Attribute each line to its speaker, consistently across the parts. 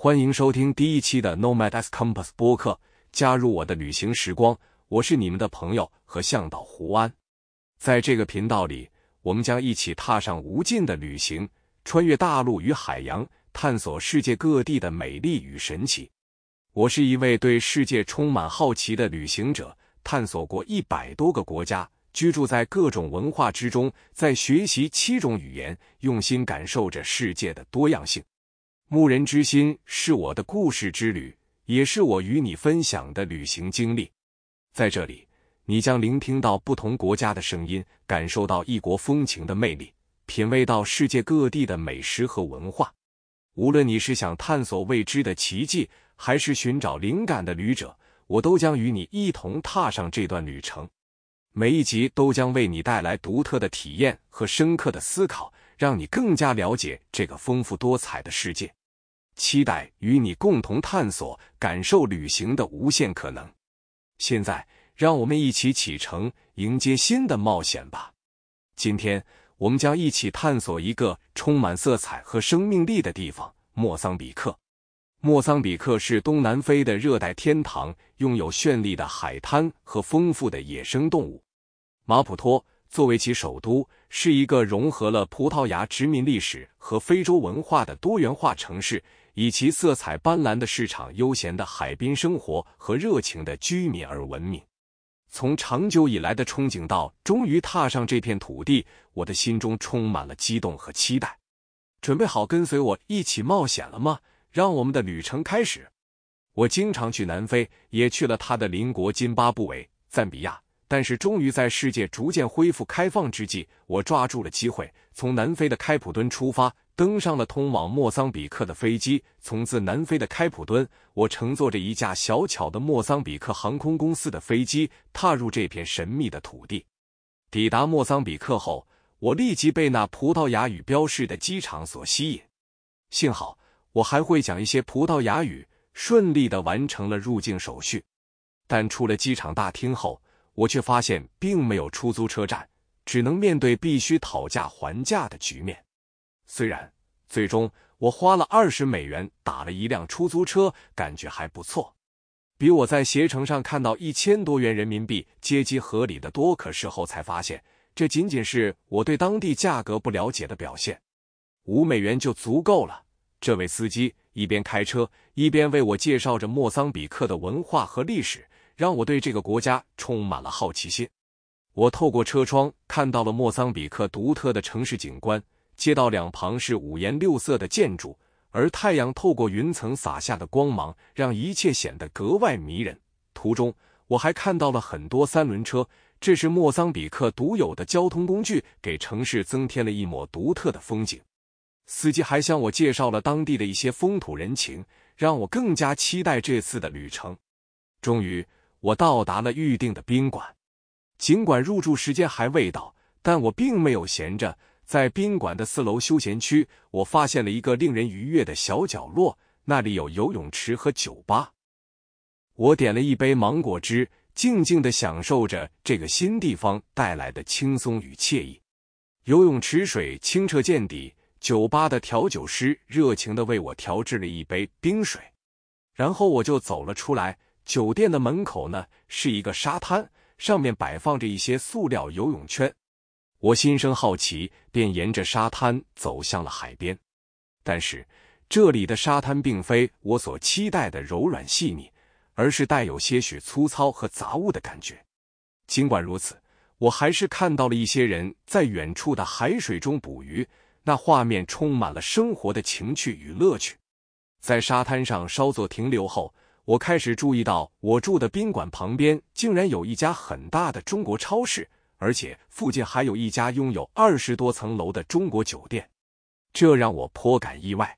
Speaker 1: 欢迎收听第一期的 Nomad's Compass 播客，加入我的旅行时光。我是你们的朋友和向导胡安。在这个频道里，我们将一起踏上无尽的旅行，穿越大陆与海洋，探索世界各地的美丽与神奇。我是一位对世界充满好奇的旅行者，探索过一百多个国家。居住在各种文化之中，在学习七种语言，用心感受着世界的多样性。牧人之心是我的故事之旅，也是我与你分享的旅行经历。在这里，你将聆听到不同国家的声音，感受到异国风情的魅力，品味到世界各地的美食和文化。无论你是想探索未知的奇迹，还是寻找灵感的旅者，我都将与你一同踏上这段旅程。每一集都将为你带来独特的体验和深刻的思考，让你更加了解这个丰富多彩的世界。期待与你共同探索、感受旅行的无限可能。现在，让我们一起启程，迎接新的冒险吧！今天，我们将一起探索一个充满色彩和生命力的地方——莫桑比克。莫桑比克是东南非的热带天堂，拥有绚丽的海滩和丰富的野生动物。马普托作为其首都，是一个融合了葡萄牙殖民历史和非洲文化的多元化城市，以其色彩斑斓的市场、悠闲的海滨生活和热情的居民而闻名。从长久以来的憧憬到终于踏上这片土地，我的心中充满了激动和期待。准备好跟随我一起冒险了吗？让我们的旅程开始。我经常去南非，也去了他的邻国津巴布韦、赞比亚。但是，终于在世界逐渐恢复开放之际，我抓住了机会，从南非的开普敦出发，登上了通往莫桑比克的飞机。从自南非的开普敦，我乘坐着一架小巧的莫桑比克航空公司的飞机，踏入这片神秘的土地。抵达莫桑比克后，我立即被那葡萄牙语标示的机场所吸引。幸好我还会讲一些葡萄牙语，顺利的完成了入境手续。但出了机场大厅后，我却发现并没有出租车站，只能面对必须讨价还价的局面。虽然最终我花了二十美元打了一辆出租车，感觉还不错，比我在携程上看到一千多元人民币接机合理的多。可事后才发现，这仅仅是我对当地价格不了解的表现。五美元就足够了。这位司机一边开车，一边为我介绍着莫桑比克的文化和历史。让我对这个国家充满了好奇心。我透过车窗看到了莫桑比克独特的城市景观，街道两旁是五颜六色的建筑，而太阳透过云层洒下的光芒，让一切显得格外迷人。途中，我还看到了很多三轮车，这是莫桑比克独有的交通工具，给城市增添了一抹独特的风景。司机还向我介绍了当地的一些风土人情，让我更加期待这次的旅程。终于。我到达了预定的宾馆，尽管入住时间还未到，但我并没有闲着。在宾馆的四楼休闲区，我发现了一个令人愉悦的小角落，那里有游泳池和酒吧。我点了一杯芒果汁，静静的享受着这个新地方带来的轻松与惬意。游泳池水清澈见底，酒吧的调酒师热情的为我调制了一杯冰水，然后我就走了出来。酒店的门口呢是一个沙滩，上面摆放着一些塑料游泳圈。我心生好奇，便沿着沙滩走向了海边。但是这里的沙滩并非我所期待的柔软细腻，而是带有些许粗糙和杂物的感觉。尽管如此，我还是看到了一些人在远处的海水中捕鱼，那画面充满了生活的情趣与乐趣。在沙滩上稍作停留后。我开始注意到，我住的宾馆旁边竟然有一家很大的中国超市，而且附近还有一家拥有二十多层楼的中国酒店，这让我颇感意外。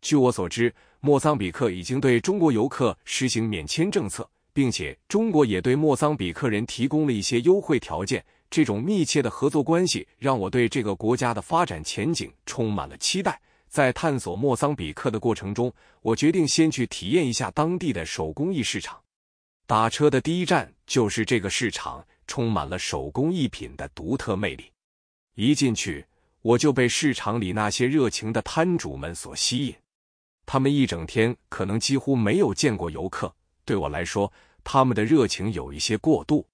Speaker 1: 据我所知，莫桑比克已经对中国游客实行免签政策，并且中国也对莫桑比克人提供了一些优惠条件。这种密切的合作关系让我对这个国家的发展前景充满了期待。在探索莫桑比克的过程中，我决定先去体验一下当地的手工艺市场。打车的第一站就是这个市场，充满了手工艺品的独特魅力。一进去，我就被市场里那些热情的摊主们所吸引。他们一整天可能几乎没有见过游客。对我来说，他们的热情有一些过度。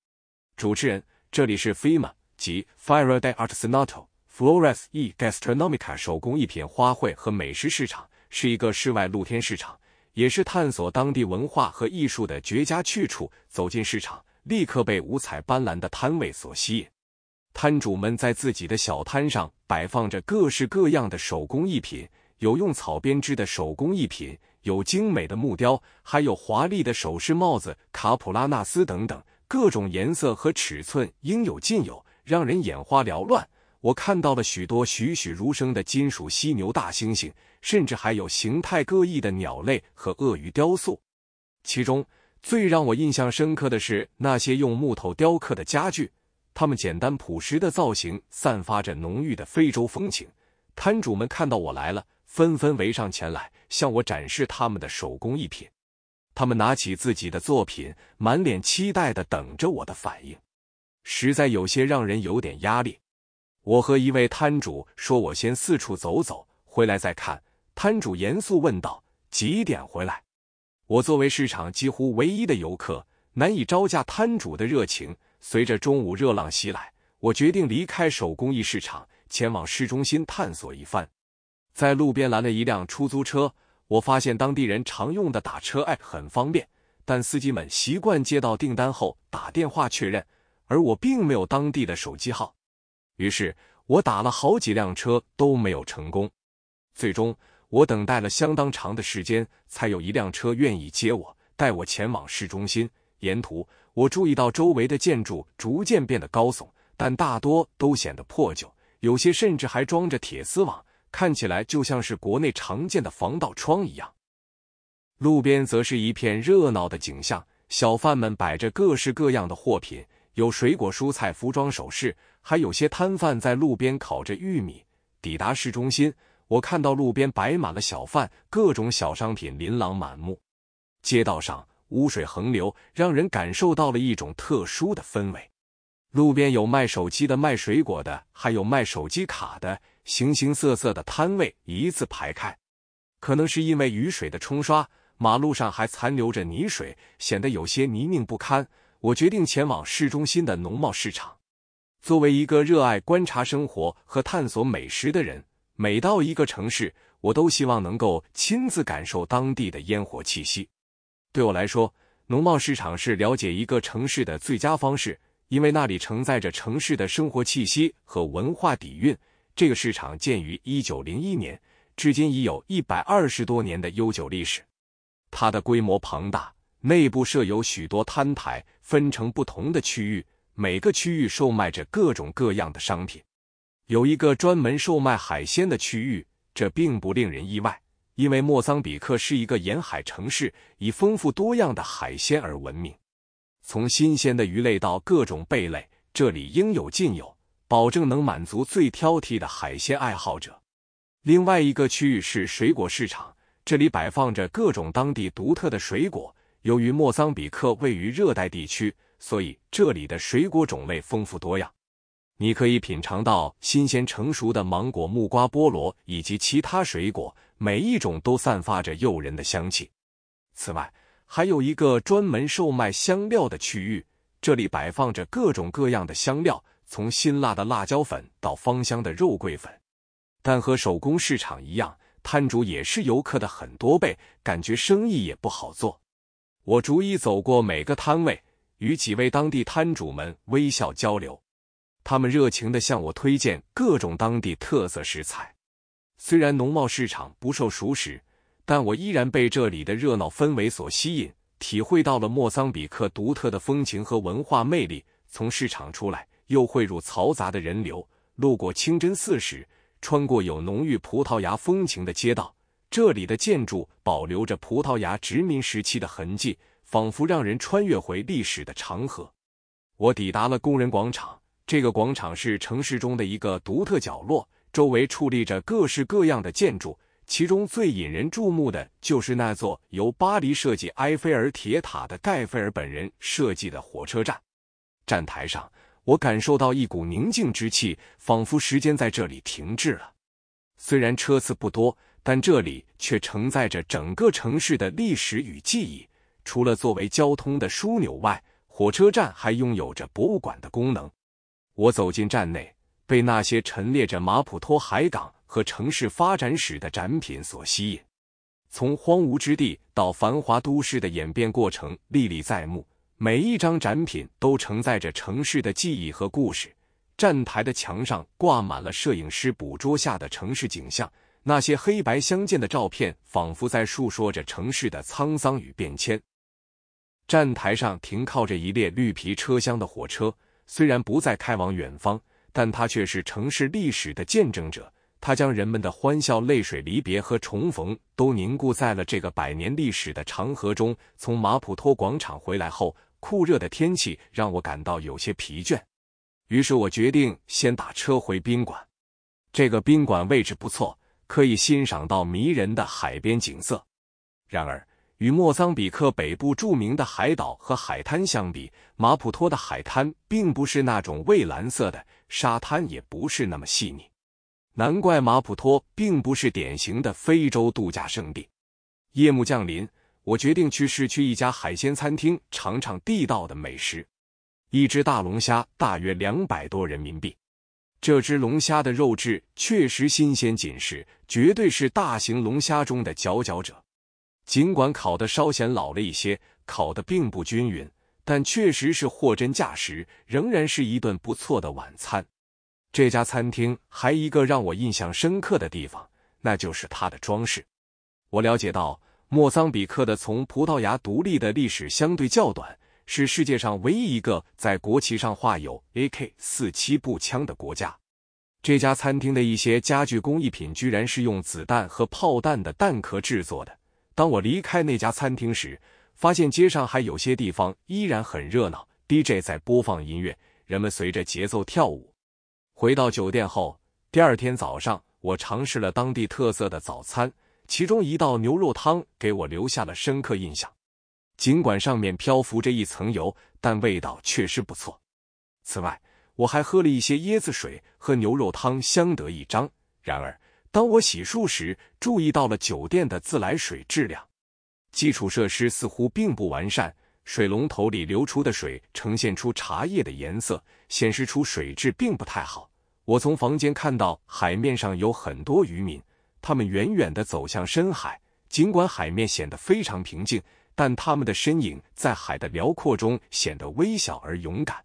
Speaker 1: 主持人，这里是 FIMA 及 Fire de Artesanato Flores e Gastronomica 手工艺品花卉和美食市场，是一个室外露天市场，也是探索当地文化和艺术的绝佳去处。走进市场，立刻被五彩斑斓的摊位所吸引。摊主们在自己的小摊上摆放着各式各样的手工艺品，有用草编织的手工艺品，有精美的木雕，还有华丽的首饰、帽子、卡普拉纳斯等等，各种颜色和尺寸应有尽有，让人眼花缭乱。我看到了许多栩栩如生的金属犀牛、大猩猩，甚至还有形态各异的鸟类和鳄鱼雕塑。其中最让我印象深刻的是那些用木头雕刻的家具。它们简单朴实的造型，散发着浓郁的非洲风情。摊主们看到我来了，纷纷围上前来，向我展示他们的手工艺品。他们拿起自己的作品，满脸期待的等着我的反应，实在有些让人有点压力。我和一位摊主说：“我先四处走走，回来再看。”摊主严肃问道：“几点回来？”我作为市场几乎唯一的游客，难以招架摊主的热情。随着中午热浪袭来，我决定离开手工艺市场，前往市中心探索一番。在路边拦了一辆出租车，我发现当地人常用的打车 app 很方便，但司机们习惯接到订单后打电话确认，而我并没有当地的手机号。于是我打了好几辆车都没有成功。最终，我等待了相当长的时间，才有一辆车愿意接我，带我前往市中心。沿途，我注意到周围的建筑逐渐变得高耸，但大多都显得破旧，有些甚至还装着铁丝网，看起来就像是国内常见的防盗窗一样。路边则是一片热闹的景象，小贩们摆着各式各样的货品，有水果、蔬菜、服装、首饰，还有些摊贩在路边烤着玉米。抵达市中心，我看到路边摆满了小贩，各种小商品琳琅满目，街道上。污水横流，让人感受到了一种特殊的氛围。路边有卖手机的，卖水果的，还有卖手机卡的，形形色色的摊位一字排开。可能是因为雨水的冲刷，马路上还残留着泥水，显得有些泥泞不堪。我决定前往市中心的农贸市场。作为一个热爱观察生活和探索美食的人，每到一个城市，我都希望能够亲自感受当地的烟火气息。对我来说，农贸市场是了解一个城市的最佳方式，因为那里承载着城市的生活气息和文化底蕴。这个市场建于一九零一年，至今已有一百二十多年的悠久历史。它的规模庞大，内部设有许多摊台，分成不同的区域，每个区域售卖着各种各样的商品。有一个专门售卖海鲜的区域，这并不令人意外。因为莫桑比克是一个沿海城市，以丰富多样的海鲜而闻名。从新鲜的鱼类到各种贝类，这里应有尽有，保证能满足最挑剔的海鲜爱好者。另外一个区域是水果市场，这里摆放着各种当地独特的水果。由于莫桑比克位于热带地区，所以这里的水果种类丰富多样。你可以品尝到新鲜成熟的芒果、木瓜、菠萝以及其他水果。每一种都散发着诱人的香气。此外，还有一个专门售卖香料的区域，这里摆放着各种各样的香料，从辛辣的辣椒粉到芳香的肉桂粉。但和手工市场一样，摊主也是游客的很多倍，感觉生意也不好做。我逐一走过每个摊位，与几位当地摊主们微笑交流，他们热情地向我推荐各种当地特色食材。虽然农贸市场不受熟识，但我依然被这里的热闹氛围所吸引，体会到了莫桑比克独特的风情和文化魅力。从市场出来，又汇入嘈杂的人流，路过清真寺时，穿过有浓郁葡萄牙风情的街道，这里的建筑保留着葡萄牙殖民时期的痕迹，仿佛让人穿越回历史的长河。我抵达了工人广场，这个广场是城市中的一个独特角落。周围矗立着各式各样的建筑，其中最引人注目的就是那座由巴黎设计埃菲尔铁塔的盖菲尔本人设计的火车站。站台上，我感受到一股宁静之气，仿佛时间在这里停滞了。虽然车次不多，但这里却承载着整个城市的历史与记忆。除了作为交通的枢纽外，火车站还拥有着博物馆的功能。我走进站内，被那些陈列着马普托海港和城市发展史的展品所吸引。从荒芜之地到繁华都市的演变过程历历在目，每一张展品都承载着城市的记忆和故事。站台的墙上挂满了摄影师捕捉下的城市景象，那些黑白相间的照片仿佛在述说着城市的沧桑与变迁。站台上停靠着一列绿皮车厢的火车，虽然不再开往远方，但它却是城市历史的见证者。它将人们的欢笑、泪水、离别和重逢都凝固在了这个百年历史的长河中。从马普托广场回来后，酷热的天气让我感到有些疲倦。于是我决定先打车回宾馆。这个宾馆位置不错，可以欣赏到迷人的海边景色。然而，与莫桑比克北部著名的海岛和海滩相比，马普托的海滩并不是那种蔚蓝色的，沙滩也不是那么细腻。难怪马普托并不是典型的非洲度假胜地。夜幕降临，我决定去市区一家海鲜餐厅尝尝地道的美食。一只大龙虾大约两百多人民币。这只龙虾的肉质确实新鲜紧实，绝对是大型龙虾中的佼佼者。尽管烤的稍显老了一些，烤的并不均匀，但确实是货真价实，仍然是一顿不错的晚餐。这家餐厅还一个让我印象深刻的地方，那就是它的装饰。我了解到，莫桑比克的从葡萄牙独立的历史相对较短。是世界上唯一一个在国旗上画有 AK-47 步枪的国家。这家餐厅的一些家具工艺品居然是用子弹和炮弹的弹壳制作的。当我离开那家餐厅时，发现街上还有些地方依然很热闹，DJ 在播放音乐，人们随着节奏跳舞。回到酒店后，第二天早上，我尝试了当地特色的早餐，其中一道牛肉汤给我留下了深刻印象。尽管上面漂浮着一层油，但味道确实不错。此外，我还喝了一些椰子水，和牛肉汤相得益彰。然而，当我洗漱时，注意到了酒店的自来水质量，基础设施似乎并不完善。水龙头里流出的水呈现出茶叶的颜色，显示出水质并不太好。我从房间看到海面上有很多渔民，他们远远地走向深海，尽管海面显得非常平静。但他们的身影在海的辽阔中显得微小而勇敢。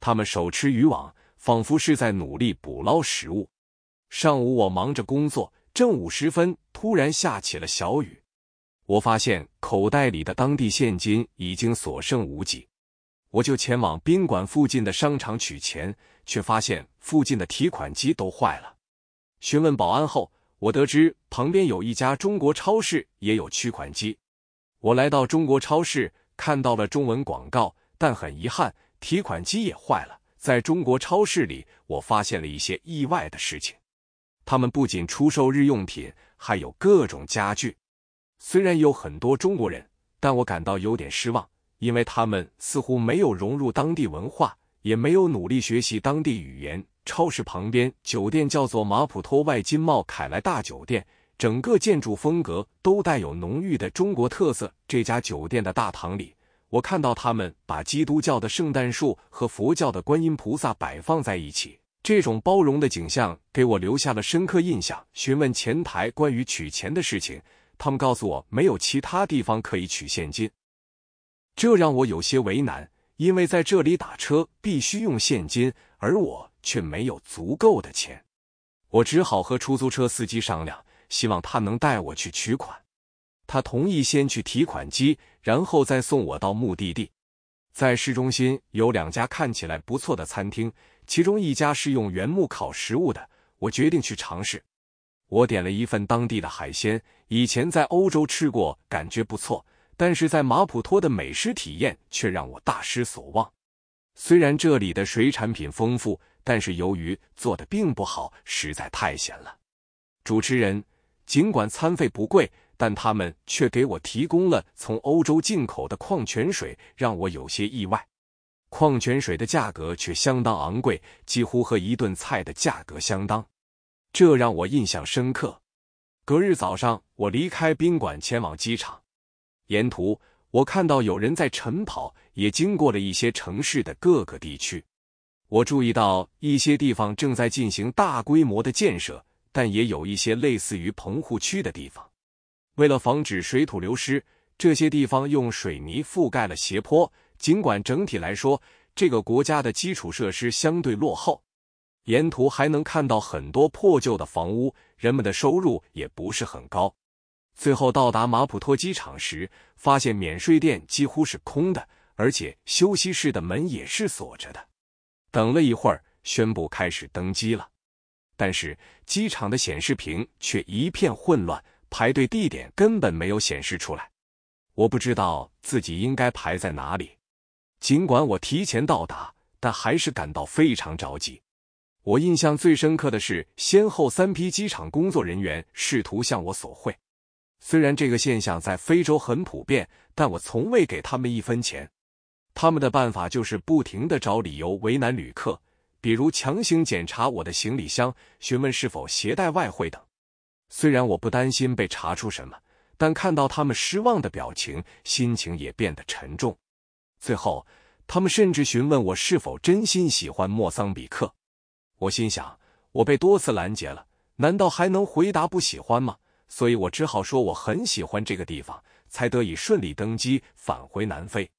Speaker 1: 他们手持渔网，仿佛是在努力捕捞食物。上午我忙着工作，正午时分突然下起了小雨。我发现口袋里的当地现金已经所剩无几，我就前往宾馆附近的商场取钱，却发现附近的提款机都坏了。询问保安后，我得知旁边有一家中国超市也有取款机。我来到中国超市，看到了中文广告，但很遗憾，提款机也坏了。在中国超市里，我发现了一些意外的事情。他们不仅出售日用品，还有各种家具。虽然有很多中国人，但我感到有点失望，因为他们似乎没有融入当地文化，也没有努力学习当地语言。超市旁边酒店叫做马普托外金茂凯莱大酒店。整个建筑风格都带有浓郁的中国特色。这家酒店的大堂里，我看到他们把基督教的圣诞树和佛教的观音菩萨摆放在一起。这种包容的景象给我留下了深刻印象。询问前台关于取钱的事情，他们告诉我没有其他地方可以取现金，这让我有些为难，因为在这里打车必须用现金，而我却没有足够的钱。我只好和出租车司机商量。希望他能带我去取款，他同意先去提款机，然后再送我到目的地。在市中心有两家看起来不错的餐厅，其中一家是用原木烤食物的，我决定去尝试。我点了一份当地的海鲜，以前在欧洲吃过，感觉不错，但是在马普托的美食体验却让我大失所望。虽然这里的水产品丰富，但是由于做的并不好，实在太咸了。主持人。尽管餐费不贵，但他们却给我提供了从欧洲进口的矿泉水，让我有些意外。矿泉水的价格却相当昂贵，几乎和一顿菜的价格相当，这让我印象深刻。隔日早上，我离开宾馆前往机场，沿途我看到有人在晨跑，也经过了一些城市的各个地区。我注意到一些地方正在进行大规模的建设，但也有一些类似于棚户区的地方。为了防止水土流失，这些地方用水泥覆盖了斜坡。尽管整体来说，这个国家的基础设施相对落后，沿途还能看到很多破旧的房屋，人们的收入也不是很高。最后到达马普托机场时，发现免税店几乎是空的，而且休息室的门也是锁着的。等了一会儿，宣布开始登机了，但是机场的显示屏却一片混乱，排队地点根本没有显示出来。我不知道自己应该排在哪里。尽管我提前到达，但还是感到非常着急。我印象最深刻的是，先后三批机场工作人员试图向我索贿。虽然这个现象在非洲很普遍，但我从未给他们一分钱。他们的办法就是不停的找理由为难旅客，比如强行检查我的行李箱，询问是否携带外汇等。虽然我不担心被查出什么，但看到他们失望的表情，心情也变得沉重。最后，他们甚至询问我是否真心喜欢莫桑比克。我心想，我被多次拦截了，难道还能回答不喜欢吗？所以我只好说我很喜欢这个地方，才得以顺利登机返回南非。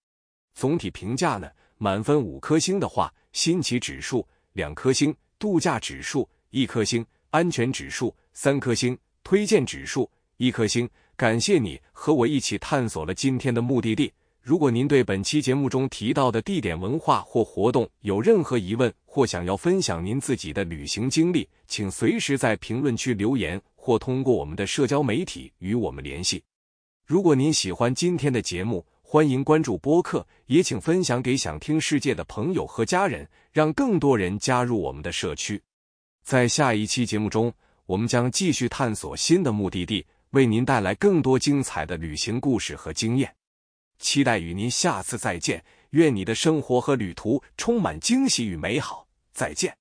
Speaker 1: 总体评价呢？满分五颗星的话，新奇指数两颗星，度假指数一颗星，安全指数三颗星，推荐指数一颗星。感谢你和我一起探索了今天的目的地。如果您对本期节目中提到的地点、文化或活动有任何疑问，或想要分享您自己的旅行经历，请随时在评论区留言，或通过我们的社交媒体与我们联系。如果您喜欢今天的节目，欢迎关注播客，也请分享给想听世界的朋友和家人，让更多人加入我们的社区。在下一期节目中，我们将继续探索新的目的地，为您带来更多精彩的旅行故事和经验。期待与您下次再见，愿你的生活和旅途充满惊喜与美好。再见。